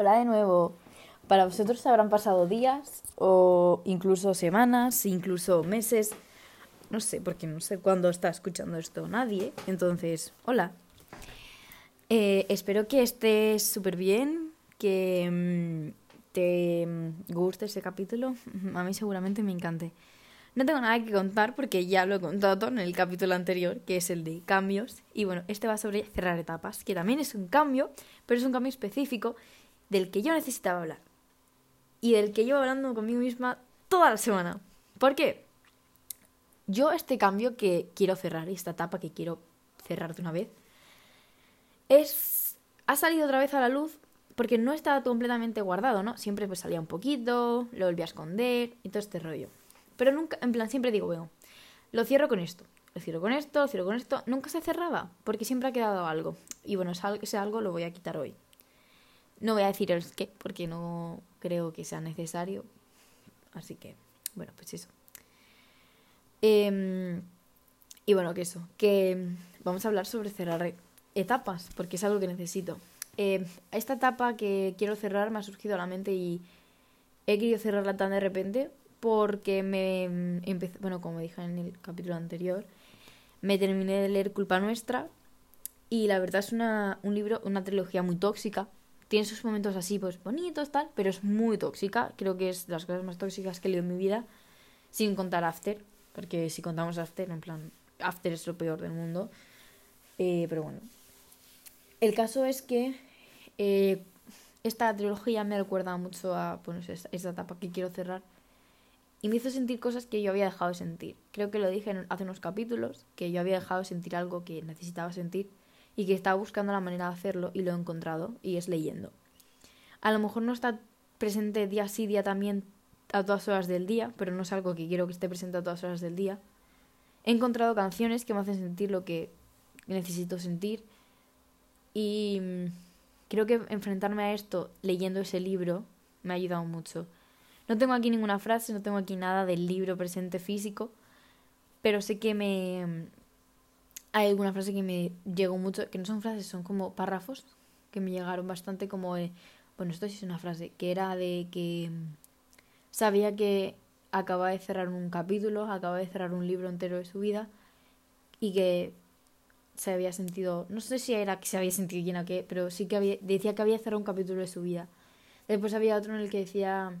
Hola de nuevo. Para vosotros habrán pasado días o incluso semanas, incluso meses. No sé, porque no sé cuándo está escuchando esto nadie. Entonces, hola. Eh, espero que estés súper bien, que mm, te mm, guste este capítulo. A mí seguramente me encante. No tengo nada que contar porque ya lo he contado en el capítulo anterior, que es el de cambios. Y bueno, este va sobre cerrar etapas, que también es un cambio, pero es un cambio específico del que yo necesitaba hablar. Y del que llevo hablando conmigo misma toda la semana. ¿Por qué? Yo este cambio que quiero cerrar, esta etapa que quiero cerrar de una vez, es... ha salido otra vez a la luz porque no estaba completamente guardado, ¿no? Siempre pues salía un poquito, lo volvía a esconder y todo este rollo. Pero nunca, en plan, siempre digo, bueno, lo cierro con esto, lo cierro con esto, lo cierro con esto. Nunca se cerraba, porque siempre ha quedado algo. Y bueno, ese algo lo voy a quitar hoy. No voy a decir el qué, porque no creo que sea necesario. Así que, bueno, pues eso. Em, y bueno, que eso, que vamos a hablar sobre cerrar etapas, porque es algo que necesito. Eh, esta etapa que quiero cerrar me ha surgido a la mente y he querido cerrarla tan de repente porque me mm, empecé, bueno, como dije en el capítulo anterior, me terminé de leer Culpa Nuestra y la verdad es una, un libro, una trilogía muy tóxica. Tiene sus momentos así, pues bonitos, tal, pero es muy tóxica. Creo que es de las cosas más tóxicas que he leído en mi vida, sin contar After, porque si contamos After, en plan, After es lo peor del mundo. Eh, pero bueno. El caso es que eh, esta trilogía me recuerda mucho a bueno, esta etapa que quiero cerrar y me hizo sentir cosas que yo había dejado de sentir. Creo que lo dije hace unos capítulos, que yo había dejado de sentir algo que necesitaba sentir y que estaba buscando la manera de hacerlo y lo he encontrado y es leyendo. A lo mejor no está presente día sí, día también a todas horas del día, pero no es algo que quiero que esté presente a todas horas del día. He encontrado canciones que me hacen sentir lo que necesito sentir y mm, creo que enfrentarme a esto leyendo ese libro me ha ayudado mucho no tengo aquí ninguna frase, no tengo aquí nada del libro presente físico, pero sé que me... Hay alguna frase que me llegó mucho, que no son frases, son como párrafos, que me llegaron bastante como... bueno, esto sí es una frase, que era de que sabía que acaba de cerrar un capítulo, acaba de cerrar un libro entero de su vida y que se había sentido, no sé si era que se había sentido llena o qué, pero sí que había, decía que había cerrado un capítulo de su vida. Después había otro en el que decía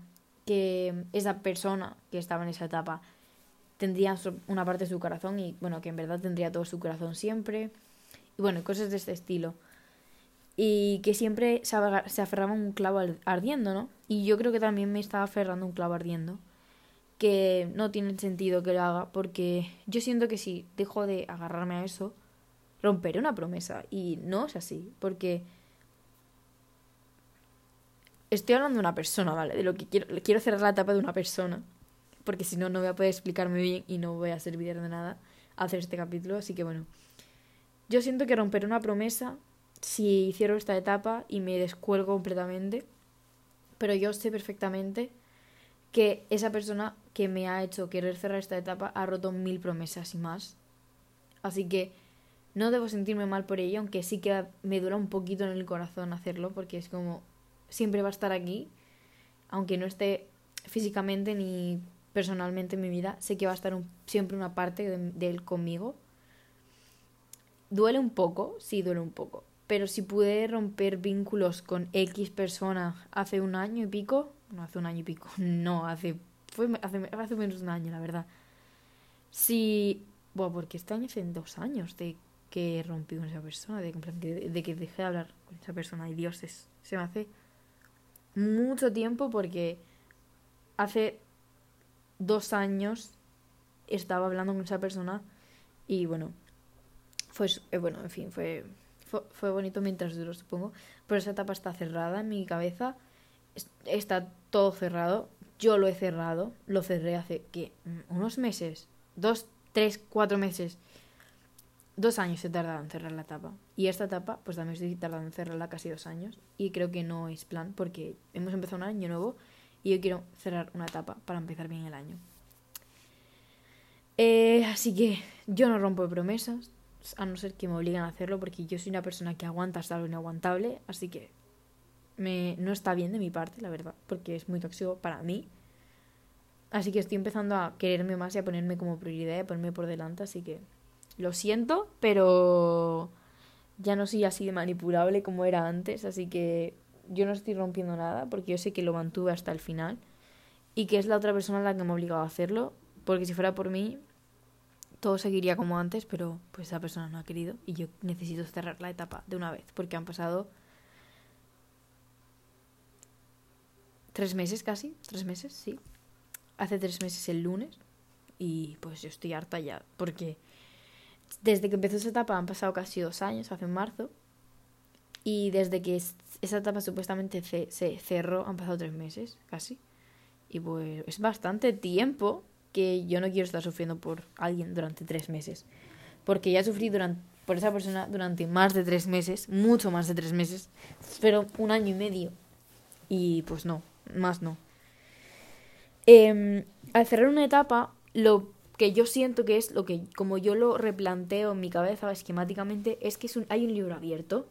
que esa persona que estaba en esa etapa tendría una parte de su corazón y bueno, que en verdad tendría todo su corazón siempre. Y bueno, cosas de este estilo. Y que siempre se, aferraba un clavo ardiendo, ¿no? Y yo creo que también me estaba aferrando un clavo ardiendo. Que no tiene sentido que lo haga porque yo siento que si dejo de agarrarme a eso, romperé una promesa. Y no es así, porque estoy hablando de una persona, ¿vale? De lo que quiero, quiero cerrar la etapa de una persona, porque si no, no voy a poder explicarme bien y no voy a servir de nada hacer este capítulo, así que bueno. Yo siento que romperé una promesa si cierro esta etapa y me descuelgo completamente, pero yo sé perfectamente que esa persona que me ha hecho querer cerrar esta etapa ha roto mil promesas y más. Así que no debo sentirme mal por ello, aunque sí que me dura un poquito en el corazón hacerlo, porque es como, siempre va a estar aquí, aunque no esté físicamente ni personalmente en mi vida, sé que va a estar siempre una parte de, él conmigo. Duele un poco, sí, duele un poco. Pero si pude romper vínculos con X persona hace un año y pico, no hace un año y pico, no, hace, fue hace, hace menos de un año, la verdad. Si, bueno, porque este año hace dos años de que rompí con esa persona, de, de, que dejé de hablar con esa persona, y Dios, se me hace mucho tiempo porque hace dos años estaba hablando con esa persona y bueno, fue, eh, bueno, en fin, fue, fue, bonito mientras duró, supongo, pero esa etapa está cerrada en mi cabeza, está todo cerrado, yo lo he cerrado, lo cerré hace, ¿qué? Unos meses, dos, tres, cuatro meses dos años he tardado en cerrar la etapa. Y esta etapa, pues también estoy tardando en cerrarla casi dos años. Y creo que no es plan porque hemos empezado un año nuevo y yo quiero cerrar una etapa para empezar bien el año. Eh, así que yo no rompo promesas, a no ser que me obliguen a hacerlo, porque yo soy una persona que aguanta hasta lo inaguantable. Así que me, no está bien de mi parte, la verdad, porque es muy tóxico para mí. Así que estoy empezando a quererme más y a ponerme como prioridad y a ponerme por delante, así que lo siento, pero ya no soy así de manipulable como era antes, así que yo no estoy rompiendo nada porque yo sé que lo mantuve hasta el final y que es la otra persona la que me ha obligado a hacerlo, porque si fuera por mí todo seguiría como antes, pero pues esa persona no ha querido y yo necesito cerrar la etapa de una vez, porque han pasado tres meses casi, tres meses, sí. Hace tres meses el lunes y pues yo estoy harta ya, porque desde que empezó esa etapa han pasado casi dos años, hace en marzo, y desde que esa etapa supuestamente se, cerró han pasado tres meses casi. Y pues es bastante tiempo que yo no quiero estar sufriendo por alguien durante tres meses. Porque ya sufrí durante, por esa persona durante más de tres meses, mucho más de tres meses, pero un año y medio. Y pues no, más no. Em, al cerrar una etapa, lo que yo siento que es lo que, como yo lo replanteo en mi cabeza esquemáticamente, es que hay un libro abierto.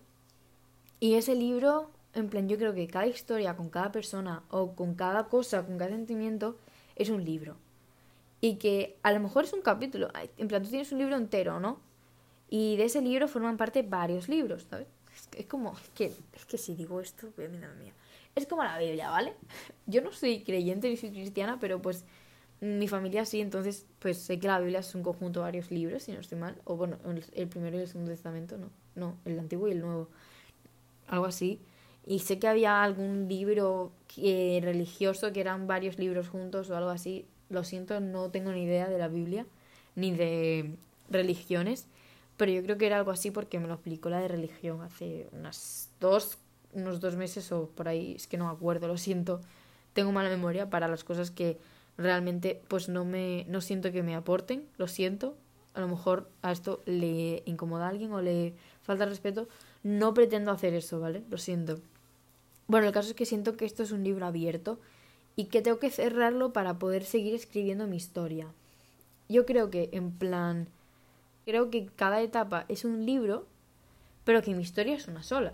Y ese libro, en plan, yo creo que cada historia con cada persona o con cada cosa, con cada sentimiento, es un libro y que a lo mejor es un capítulo. En plan, tú tienes un libro entero, ¿no? Y de ese libro forman parte varios libros, ¿sabes? Es, como, es que, es que si digo esto, mía. Es como la Biblia, ¿vale? Yo no soy creyente ni soy cristiana, pero pues mi familia sí, entonces pues sé que la Biblia es un conjunto de varios libros, si no estoy mal. O bueno, el primero y el segundo testamento, no. No, el antiguo y el nuevo. Algo así. Y sé que había algún libro eh, religioso que eran varios libros juntos o algo así. Lo siento, no tengo ni idea de la Biblia ni de religiones, pero yo creo que era algo así porque me lo explicó la de religión hace unas dos, unos dos meses o por ahí, es que no me acuerdo, lo siento, tengo mala memoria para las cosas que realmente pues no me no siento que me aporten, lo siento, a lo mejor a esto le incomoda a alguien o le falta respeto, no pretendo hacer eso, ¿vale? Lo siento. Bueno, el caso es que siento que esto es un libro abierto y que tengo que cerrarlo para poder seguir escribiendo mi historia. Yo creo que en plan, creo que cada etapa es un libro, pero que mi historia es una sola.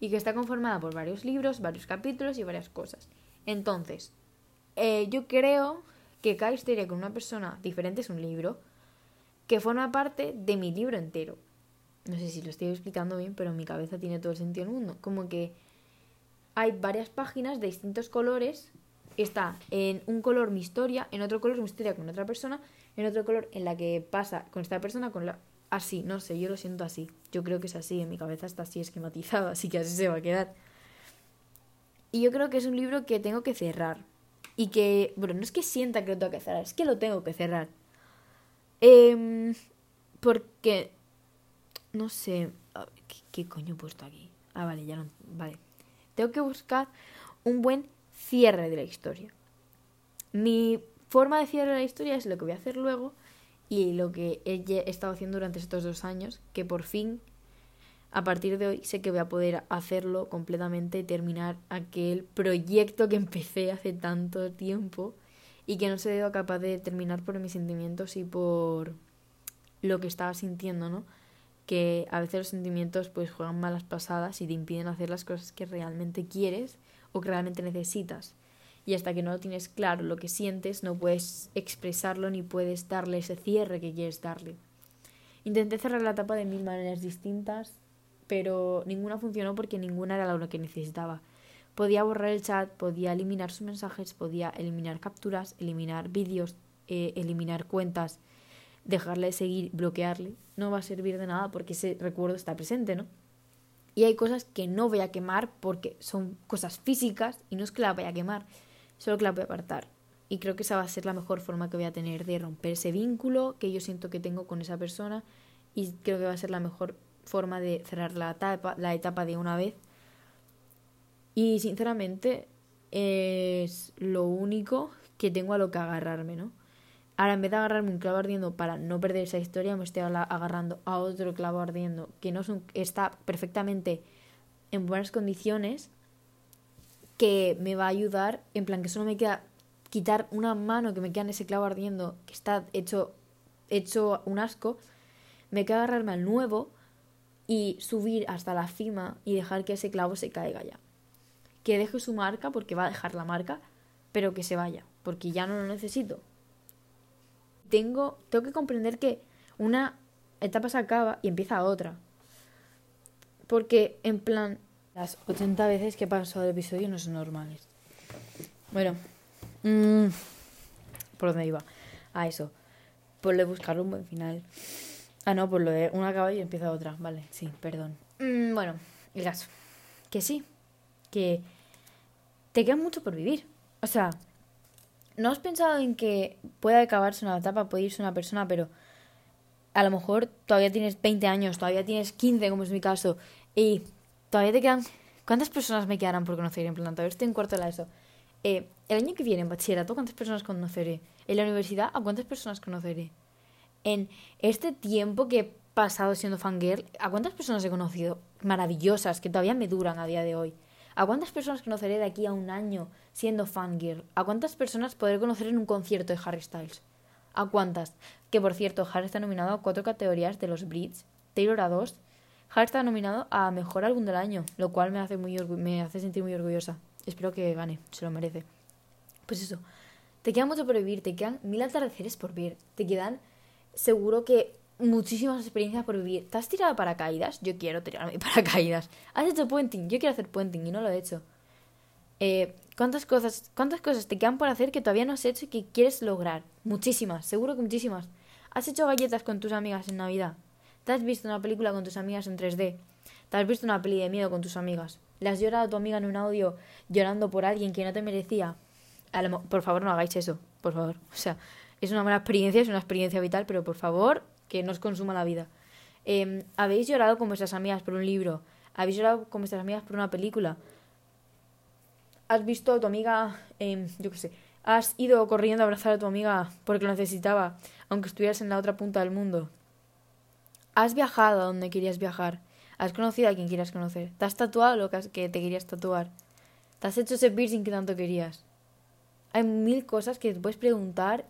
Y que está conformada por varios libros, varios capítulos y varias cosas. Entonces, eh, yo creo que cada historia con una persona diferente es un libro que forma parte de mi libro entero. No sé si lo estoy explicando bien, pero en mi cabeza tiene todo el sentido del mundo. Como que hay varias páginas de distintos colores. Está en un color mi historia, en otro color mi historia con otra persona, en otro color en la que pasa con esta persona, con la... Así, no sé, yo lo siento así. Yo creo que es así, en mi cabeza está así esquematizado, así que así se va a quedar. Y yo creo que es un libro que tengo que cerrar. Y que, bueno, no es que sienta que lo tengo que cerrar, es que lo tengo que cerrar. Eh, porque, no sé, ¿qué, ¿qué coño he puesto aquí? Ah, vale, ya no, vale. Tengo que buscar un buen cierre de la historia. Mi forma de cierre de la historia es lo que voy a hacer luego y lo que he estado haciendo durante estos dos años, que por fin, a partir de hoy, sé que voy a poder hacerlo completamente y terminar aquel proyecto que empecé hace tanto tiempo y que no se sido capaz de terminar por mis sentimientos y por lo que estaba sintiendo, ¿no? Que a veces los sentimientos pues juegan malas pasadas y te impiden hacer las cosas que realmente quieres o que realmente necesitas. Y hasta que no tienes claro lo que sientes, no puedes expresarlo ni puedes darle ese cierre que quieres darle. Intenté cerrar la etapa de mil maneras distintas, pero ninguna funcionó porque ninguna era lo que necesitaba. Podía borrar el chat, podía eliminar sus mensajes, podía eliminar capturas, eliminar vídeos, eh, eliminar cuentas, dejarle de seguir, bloquearle, no va a servir de nada porque ese recuerdo está presente, ¿no? Y hay cosas que no voy a quemar porque son cosas físicas y no es que la vaya a quemar, solo que la voy a apartar. Y creo que esa va a ser la mejor forma que voy a tener de romper ese vínculo que yo siento que tengo con esa persona y creo que va a ser la mejor forma de cerrar la etapa, la etapa de una vez. Y sinceramente es lo único que tengo a lo que agarrarme, ¿no? Ahora, en vez de agarrarme un clavo ardiendo para no perder esa historia, me estoy agarrando a otro clavo ardiendo que no está perfectamente en buenas condiciones, que me va a ayudar, en plan que solo me queda quitar una mano que me queda en ese clavo ardiendo, que está hecho, hecho un asco, me queda agarrarme al nuevo y subir hasta la cima y dejar que ese clavo se caiga ya. que deje su marca, porque va a dejar la marca, pero que se vaya, porque ya no lo necesito. Tengo, tengo que comprender que una etapa se acaba y empieza otra. Porque, en plan, las 80 veces que he pasado el episodio no son normales. Bueno, mmm, ¿por dónde iba? A eso. Por lo de buscar un buen final. Ah, no, por lo de una acaba y empieza otra. Vale, sí, perdón. Mm, bueno, el caso. Que sí. Que te queda mucho por vivir. O sea, ¿no has pensado en que puede acabarse una etapa, puede irse una persona, pero a lo mejor todavía tienes 20 años, todavía tienes 15, como es mi caso, y todavía te quedan... ¿Cuántas personas me quedarán por conocer? En plan, todavía estoy en cuarto de la ESO. Eh, el año que viene en bachillerato, ¿cuántas personas conoceré? En la universidad, ¿a cuántas personas conoceré? En este tiempo que he pasado siendo fangirl, ¿a cuántas personas he conocido? Maravillosas, que todavía me duran a día de hoy. ¿A cuántas personas conoceré de aquí a un año siendo fangirl? ¿A cuántas personas podré conocer en un concierto de Harry Styles? ¿A cuántas? Que por cierto, Harry está nominado a cuatro categorías de los Brits, Taylor a dos. Harry está nominado a Mejor Álbum del Año, lo cual me hace, muy me hace sentir muy orgullosa. Espero que gane, se lo merece. Pues eso, te queda mucho por vivir, te quedan mil atardeceres por ver, te quedan seguro que muchísimas experiencias por vivir. ¿Te has tirado paracaídas? Yo quiero tirarme paracaídas. ¿Has hecho puenting? Yo quiero hacer puenting y no lo he hecho. Eh, ¿cuántas, cosas, ¿Cuántas cosas te quedan por hacer que todavía no has hecho y que quieres lograr? Muchísimas, seguro que muchísimas. ¿Has hecho galletas con tus amigas en Navidad? ¿Te has visto una película con tus amigas en 3D? ¿Te has visto una peli de miedo con tus amigas? ¿Le has llorado a tu amiga en un audio llorando por alguien que no te merecía? por favor, no hagáis eso, por favor. O sea, es una buena experiencia, es una experiencia vital, pero por favor, que no os consuma la vida. Em, ¿Habéis llorado con vuestras amigas por un libro? ¿Habéis llorado con vuestras amigas por una película? ¿Has visto a tu amiga, eh, yo qué sé, has ido corriendo a abrazar a tu amiga porque lo necesitaba, aunque estuvieras en la otra punta del mundo? ¿Has viajado a donde querías viajar? ¿Has conocido a quien quieras conocer? ¿Te has tatuado lo que te querías tatuar? ¿Te has hecho ese piercing que tanto querías? Hay mil cosas que te puedes preguntar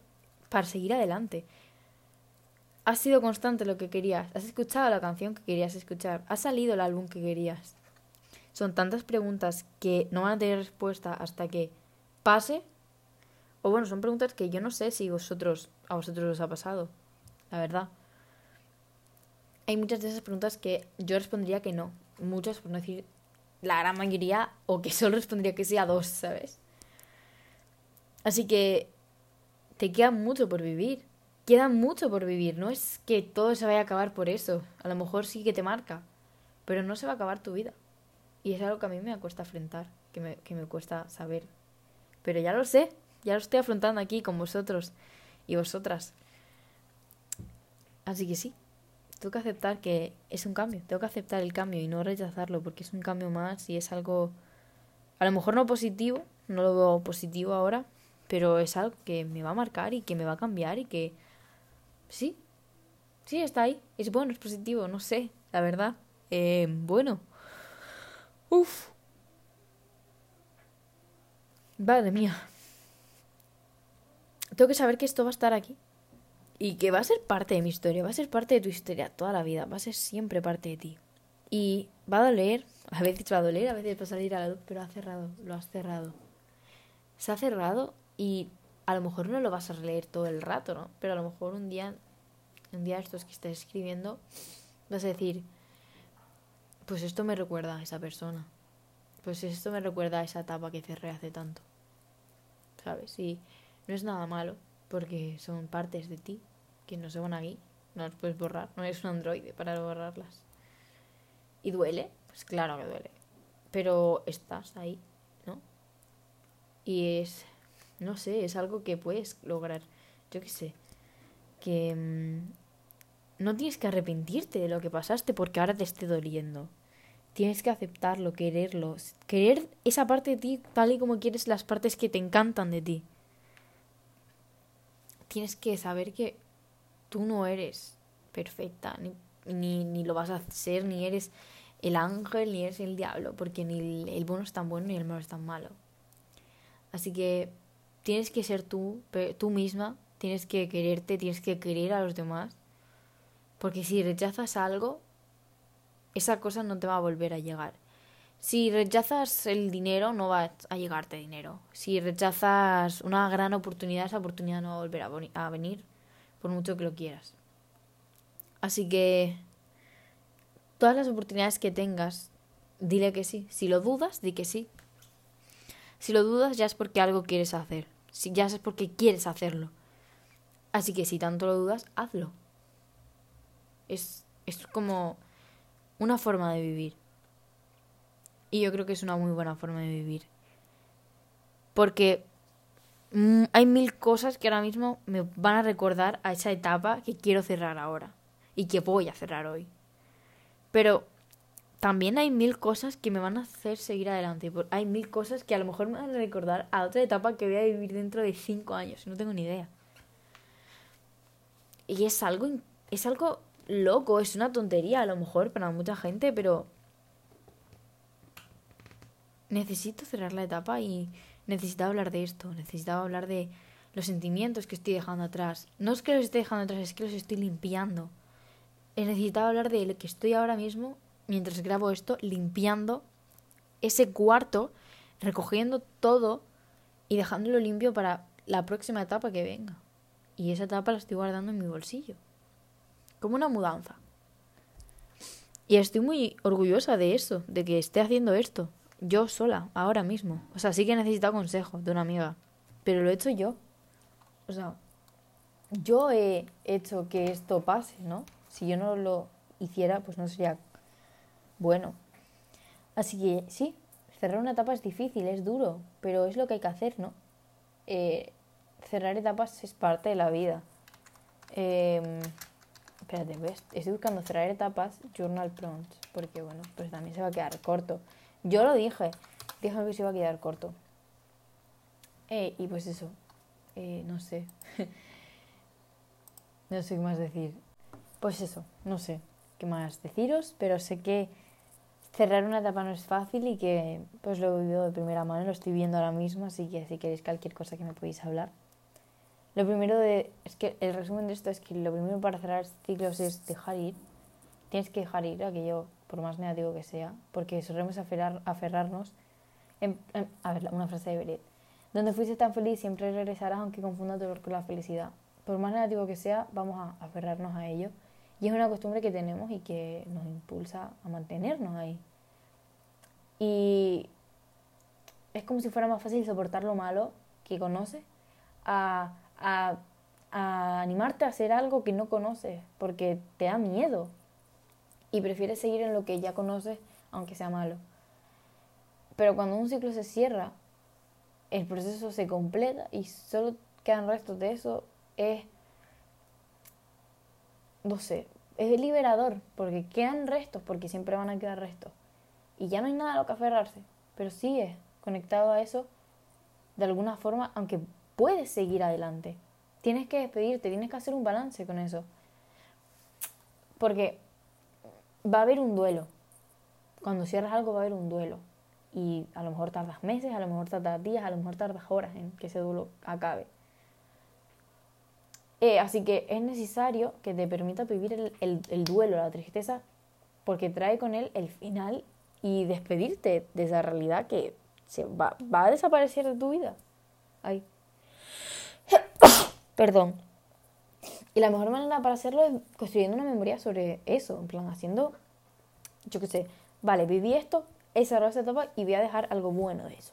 para seguir adelante. ¿Has sido constante lo que querías? ¿Has escuchado la canción que querías escuchar? ¿Ha salido el álbum que querías? Son tantas preguntas que no van a tener respuesta hasta que pase. O bueno, son preguntas que yo no sé si vosotros a vosotros os ha pasado. La verdad. Hay muchas de esas preguntas que yo respondería que no. Muchas, por no decir la gran mayoría, o que solo respondería que sí a dos, ¿sabes? Así que te queda mucho por vivir. Queda mucho por vivir. No es que todo se vaya a acabar por eso. A lo mejor sí que te marca. Pero no se va a acabar tu vida. Y es algo que a mí me cuesta afrontar. Que me, que me cuesta saber. Pero ya lo sé. Ya lo estoy afrontando aquí con vosotros y vosotras. Así que sí. Tengo que aceptar que es un cambio. Tengo que aceptar el cambio y no rechazarlo. Porque es un cambio más y es algo. A lo mejor no positivo. No lo veo positivo ahora pero es algo que me va a marcar y que me va a cambiar y que sí, sí está ahí, es bueno, es positivo, no sé, la verdad, eh, bueno, uff, Madre mía. Tengo que saber que esto va a estar aquí. Y que va a ser parte de mi historia, va a ser parte de tu historia toda la vida, va a ser siempre parte de ti. Y va a doler, a veces va a doler, a veces va a salir a la luz, pero ha cerrado, lo has cerrado. Se ha cerrado y a lo mejor no lo vas a releer todo el rato, ¿no? Pero a lo mejor un día, un día estos que estés escribiendo, vas a decir, pues esto me recuerda a esa persona. Pues esto me recuerda a esa etapa que cerré hace tanto. ¿Sabes? Y no es nada malo, porque son partes de ti que no se van ahí. No las puedes borrar. No eres un androide para borrarlas. ¿Y duele? Pues claro que duele. Pero estás ahí, ¿no? Y es no sé, es algo que puedes lograr. Yo qué sé. Que mm, no tienes que arrepentirte de lo que pasaste porque ahora te esté doliendo. Tienes que aceptarlo, quererlo. Querer esa parte de ti tal y como quieres las partes que te encantan de ti. Tienes que saber que tú no eres perfecta, ni, ni, ni lo vas a ser, ni eres el ángel, ni eres el diablo, porque ni el, el bueno es tan bueno ni el malo es tan malo. Así que tienes que ser tú, tú misma, tienes que quererte, tienes que querer a los demás. Porque si rechazas algo, esa cosa no te va a volver a llegar. Si rechazas el dinero, no va a llegarte dinero. Si rechazas una gran oportunidad, esa oportunidad no va a volver a venir, por mucho que lo quieras. Así que todas las oportunidades que tengas, dile que sí. Si lo dudas, di que sí. Si lo dudas, ya es porque algo quieres hacer. Si ya es porque quieres hacerlo. Así que si tanto lo dudas, hazlo. Es, es como una forma de vivir. Y yo creo que es una muy buena forma de vivir. Porque mm, hay mil cosas que ahora mismo me van a recordar a esa etapa que quiero cerrar ahora. Y que voy a cerrar hoy. Pero también hay mil cosas que me van a hacer seguir adelante. Hay mil cosas que a lo mejor me van a recordar a otra etapa que voy a vivir dentro de cinco años. No tengo ni idea. Y es algo, es algo loco, es una tontería a lo mejor para mucha gente, pero necesito cerrar la etapa y necesitaba hablar de esto, necesitaba hablar de los sentimientos que estoy dejando atrás. No es que los esté dejando atrás, es que los estoy limpiando. Necesitaba hablar de lo que estoy ahora mismo, mientras grabo esto, limpiando ese cuarto, recogiendo todo y dejándolo limpio para la próxima etapa que venga. Y esa etapa la estoy guardando en mi bolsillo. Como una mudanza. Y estoy muy orgullosa de eso, de que esté haciendo esto. Yo sola, ahora mismo. O sea, sí que he necesitado consejo de una amiga. Pero lo he hecho yo. O sea, yo he hecho que esto pase, ¿no? Si yo no lo hiciera, pues no sería bueno. Así que sí, cerrar una etapa es difícil, es duro, pero es lo que hay que hacer, ¿no? Eh, cerrar etapas es parte de la vida. Eh, espérate, ¿ves? estoy buscando cerrar etapas, journal prompts, porque bueno, pues también se va a quedar corto. Yo lo dije, dije que se iba a quedar corto. Eh, y pues eso, eh, no sé. no sé qué más decir. Pues eso, no sé qué más deciros, pero sé que cerrar una etapa no es fácil y que pues lo he vivido de primera mano, lo estoy viendo ahora mismo, así que si queréis cualquier cosa que me podéis hablar. Lo primero es que el resumen de esto es que lo primero para cerrar ciclos es dejar ir. Tienes que dejar ir aquello por más negativo que sea, porque solemos aferrar, aferrarnos. En, a ver, una frase de Beret. Donde fuiste tan feliz siempre regresarás aunque confunda tu dolor con la felicidad. Por más negativo que sea, vamos a aferrarnos a ello. Y es una costumbre que tenemos y que nos impulsa a mantenernos ahí. Y es como si fuera más fácil soportar lo malo que conoces a, a, animarte a hacer algo que no conoces porque te da miedo y prefieres seguir en lo que ya conoces, aunque sea malo. Pero cuando un ciclo se cierra, el proceso se completa y solo quedan restos de eso, es, no sé, es liberador, porque quedan restos, porque siempre van a quedar restos. Y ya no hay nada a lo que aferrarse, pero sigues conectado a eso de alguna forma, aunque puedes seguir adelante. Tienes que despedirte, tienes que hacer un balance con eso. Porque va a haber un duelo. Cuando cierras algo va a haber un duelo. Y a lo mejor tardas meses, a lo mejor tardas días, a lo mejor tardas horas en que ese duelo acabe. Eh, así que es necesario que te permita vivir el, el, duelo, la tristeza, porque trae con él el final y despedirte de esa realidad que va, a desaparecer de tu vida. Ay. Perdón. Y la mejor manera para hacerlo es construyendo una memoria sobre eso, en plan haciendo, yo qué sé, vale, viví esto, he cerrado esa etapa y voy a dejar algo bueno de eso.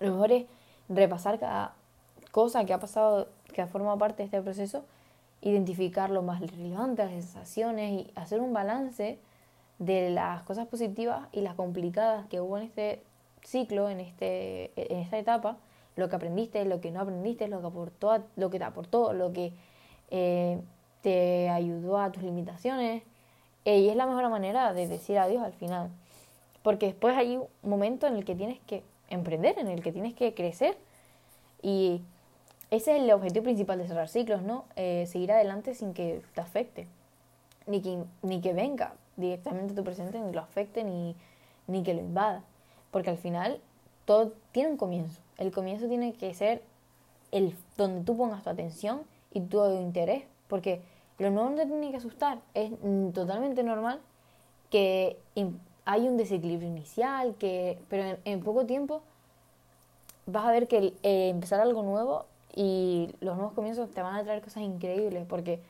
Lo mejor es repasar cada cosa que ha pasado, que ha formado parte de este proceso, identificar lo más relevante, las sensaciones y hacer un balance de las cosas positivas y las complicadas que hubo en este ciclo, en, este, en esta etapa, lo que aprendiste, lo que no aprendiste, lo que aportó, lo que te aportó, lo que eh, te ayudó a tus limitaciones. Eh, y es la mejor manera de decir adiós al final. Porque después hay un momento en el que tienes que emprender, en el que tienes que crecer. Y ese es el objetivo principal de cerrar ciclos, ¿no? Eh, seguir adelante sin que te afecte. Ni que, ni que venga directamente a tu presente, ni lo afecte, ni, ni que lo invada. Porque al final todo tiene un comienzo. El comienzo tiene que ser el donde tú pongas tu atención y tu interés, porque lo nuevo no te tiene que asustar, es totalmente normal que hay un desequilibrio inicial, que, pero en, poco tiempo vas a ver que eh, empezar algo nuevo y los nuevos comienzos te van a traer cosas increíbles porque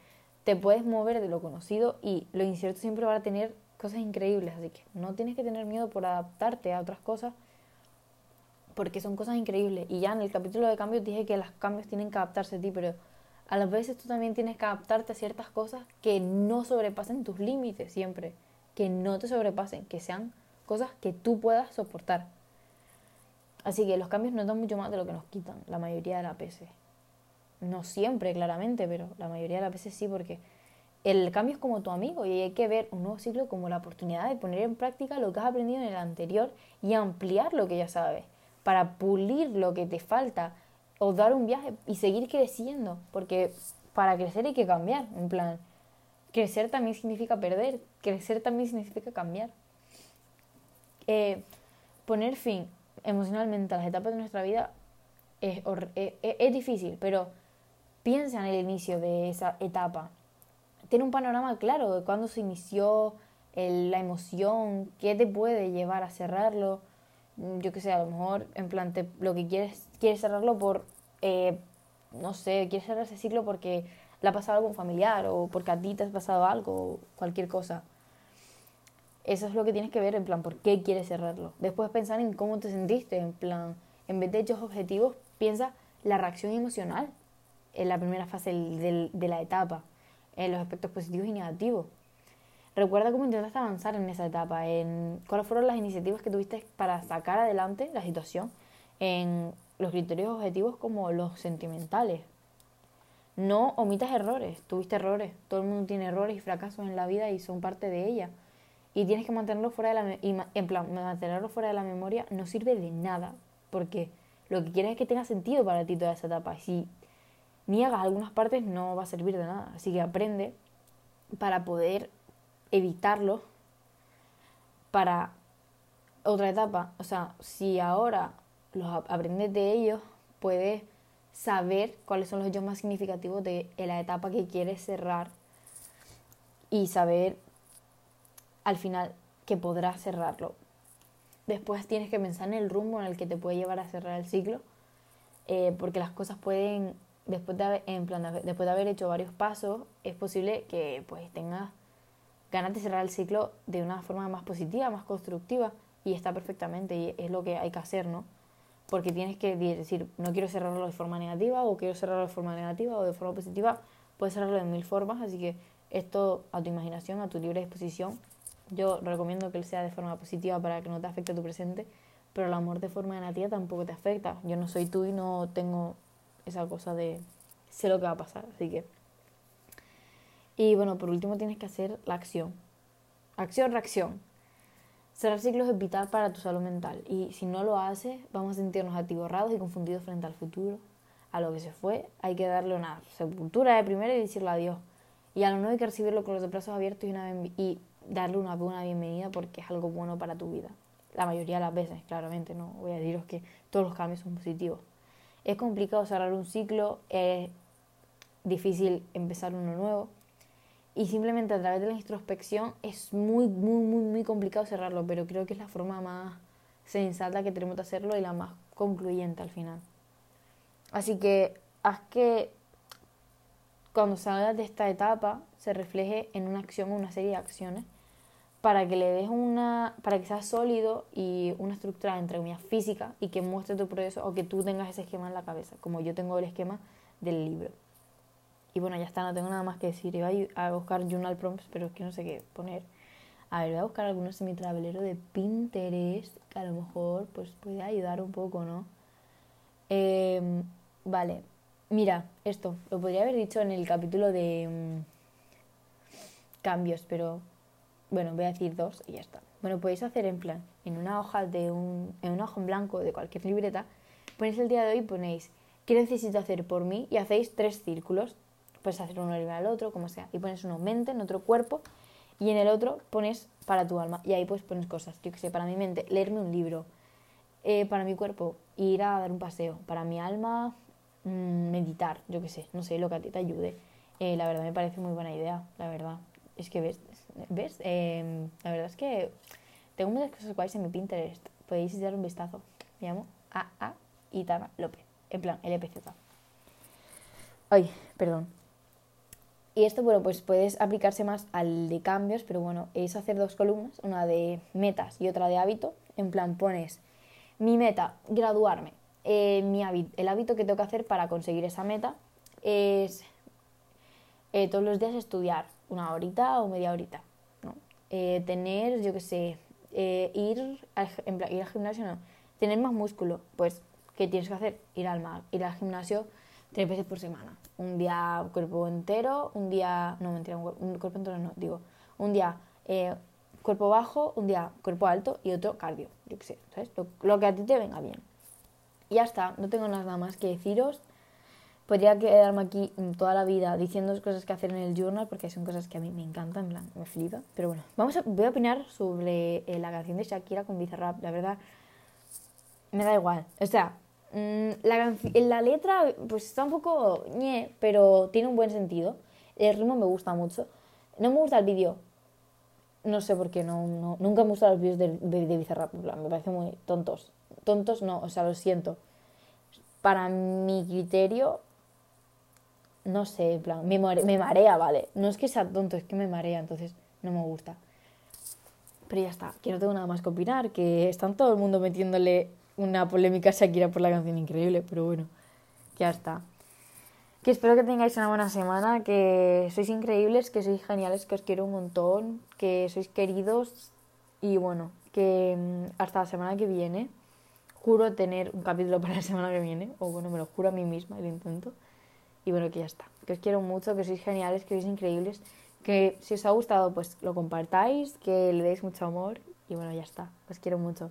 te puedes mover de lo conocido y lo incierto siempre va a tener cosas increíbles, así que no tienes que tener miedo por adaptarte a otras cosas porque son cosas increíbles. Y ya en el capítulo de cambios dije que los cambios tienen que adaptarse a ti, pero a las veces tú también tienes que adaptarte a ciertas cosas que no sobrepasen tus límites siempre, que no te sobrepasen, que sean cosas que tú puedas soportar. Así que los cambios nos dan mucho más de lo que nos quitan, la mayoría de las veces. No siempre, claramente, pero la mayoría de las veces sí, porque el cambio es como tu amigo y hay que ver un nuevo ciclo como la oportunidad de poner en práctica lo que has aprendido en el anterior y ampliar lo que ya sabes para pulir lo que te falta o dar un viaje y seguir creciendo, porque para crecer hay que cambiar, en plan, crecer también significa perder, crecer también significa cambiar. Eh, poner fin emocionalmente a las etapas de nuestra vida es, eh, eh, es, difícil, pero piensa en el inicio de esa etapa. Tiene un panorama claro de cuándo se inició, la emoción, qué te puede llevar a cerrarlo, Mm, yo qué sé, a lo mejor en plan lo que quieres, quieres cerrarlo por, eh, no sé, quieres cerrar ese ciclo porque le ha pasado algo a un familiar o porque a ti te has pasado algo cualquier cosa. Eso es lo que tienes que ver, en plan, por qué quieres cerrarlo. Después pensar en cómo te sentiste, en plan, en vez de hechos objetivos, piensa la reacción emocional en la primera fase de la etapa, en los aspectos positivos y negativos. Recuerda cómo intentaste avanzar en esa etapa, en cuáles fueron las iniciativas que tuviste para sacar adelante la situación, en los criterios objetivos como los sentimentales. No omitas errores, tuviste errores, todo el mundo tiene errores y fracasos en la vida y son parte de ella. Y tienes que mantenerlo fuera de la en plan, mantenerlo fuera de la memoria no sirve de nada, porque lo que quieres es que tenga sentido para ti toda esa etapa. Y si niegas algunas partes no va a servir de nada. Así que aprende para poder evitarlo para otra etapa. O sea, si ahora los aprendes de ellos, puedes saber cuáles son los hechos más significativos de la etapa que quieres cerrar y saber al final que podrás cerrarlo. Después tienes que pensar en el rumbo en el que te puede llevar a cerrar el ciclo, eh, porque las cosas pueden, después de, haber, después de haber hecho varios pasos, es posible que pues tengas ganas de cerrar el ciclo de una forma más positiva, más constructiva, y está perfectamente, y es lo que hay que hacer, ¿no? Porque tienes que decir, no quiero cerrarlo de forma negativa, o quiero cerrarlo de forma negativa, o de forma positiva, puedes cerrarlo de mil formas, así que esto a tu imaginación, a tu libre disposición. Yo recomiendo que él sea de forma positiva para que no te afecte tu presente, pero el amor de forma negativa tampoco te afecta. Yo no soy tú y no tengo esa cosa de sé lo que va a pasar, así que y bueno, por último tienes que hacer la acción. Acción, reacción. Cerrar ciclos es vital para tu salud mental y si no lo haces vamos a sentirnos atiborrados y confundidos frente al futuro. A lo que se fue hay que darle una sepultura de primero y decirle adiós. Y a lo nuevo hay que recibirlo con los brazos abiertos y, una y darle una buena bienvenida porque es algo bueno para tu vida. La mayoría de las veces, claramente, no voy a deciros que todos los cambios son positivos. Es complicado cerrar un ciclo, es difícil empezar uno nuevo, y simplemente a través de la introspección es muy, muy, muy, muy complicado cerrarlo, pero creo que es la forma más sensata que tenemos de hacerlo y la más concluyente al final. Así que haz que cuando salgas de esta etapa se refleje en una acción o una serie de acciones para que le des una, para que sea sólido y una estructura entre comillas física y que muestre tu progreso o que tú tengas ese esquema en la cabeza, como yo tengo el esquema del libro. Y bueno, ya está, no tengo nada más que decir. Iba a buscar journal prompts, pero es que no sé qué poner. A ver, voy a buscar algunos mi travelero de Pinterest, que a lo mejor pues puede ayudar un poco, ¿no? Em, vale, mira, esto, lo podría haber dicho en el capítulo de mm, cambios, pero bueno, voy a decir dos y ya está. Bueno, podéis hacer en plan, en una hoja de un, en una hoja en blanco de cualquier libreta, ponéis el día de hoy y ponéis qué necesito hacer por mí y hacéis tres círculos. Puedes hacer uno arriba al otro, como sea, y pones uno mente en otro cuerpo y en el otro pones para tu alma. Y ahí pues pones cosas, yo que sé, para mi mente, leerme un libro, eh, para mi cuerpo, ir a dar un paseo, para mi alma, mm, meditar, yo que sé, no sé, lo que a ti te ayude. Eh, la verdad me parece muy buena idea, la verdad. Es que ves, ves, em, la verdad es que tengo muchas cosas guays en mi Pinterest. Podéis echar un vistazo. Me llamo A.A. Itana López. En plan, LPZ. Ay, perdón. Y esto, bueno, pues puedes aplicarse más al de cambios, pero bueno, es hacer dos columnas, una de metas y otra de hábito. En plan, pones mi meta, graduarme. Eh, mi el hábito que tengo que hacer para conseguir esa meta es eh, todos los días estudiar una horita o media horita. Eh, tener, yo qué sé, ir, al, ir al gimnasio, no. Tener más músculo, pues, ¿qué tienes que hacer? Ir al, ir al gimnasio tres veces por semana. Un día cuerpo entero, un día, no mentira, un cuerpo entero no, digo, un día eh, cuerpo bajo, un día cuerpo alto y otro cardio, yo qué sé, ¿sabes? Lo, que a ti te venga bien. Y ya está, no tengo nada más que deciros. Podría quedarme aquí toda la vida diciendo cosas que hacer en el journal porque son cosas que a mí me encantan, en plan, me flipa. Pero bueno, vamos a, voy a opinar sobre eh, la canción de Shakira con Bizarrap. La verdad, me da igual. O sea, Mm, la, la letra pues está un poco ñe, pero tiene un buen sentido. El ritmo me gusta mucho. No me gusta el vídeo. No sé por qué, no, nunca me gustan los vídeos de, de, Bizarrap. Me parecen muy tontos. Tontos no, o sea, lo siento. Para mi criterio, no sé, en plan, me, me marea, ¿vale? No es que sea tonto, es que me marea, entonces no me gusta. Pero ya está, que no tengo nada más que opinar, que están todo el mundo metiéndole una polémica Shakira por la canción increíble, pero bueno, ya está. Que espero que tengáis una buena semana, que sois increíbles, que sois geniales, que os quiero un montón, que sois queridos y bueno, que mm, hasta la semana que viene. Juro tener un capítulo para la semana que viene, o bueno, me lo juro a mí misma, lo intento. Y bueno, que ya está. Que os quiero mucho, que sois geniales, que sois increíbles, que si os ha gustado, pues lo compartáis, que le deis mucho amor y bueno, ya está. Os quiero mucho.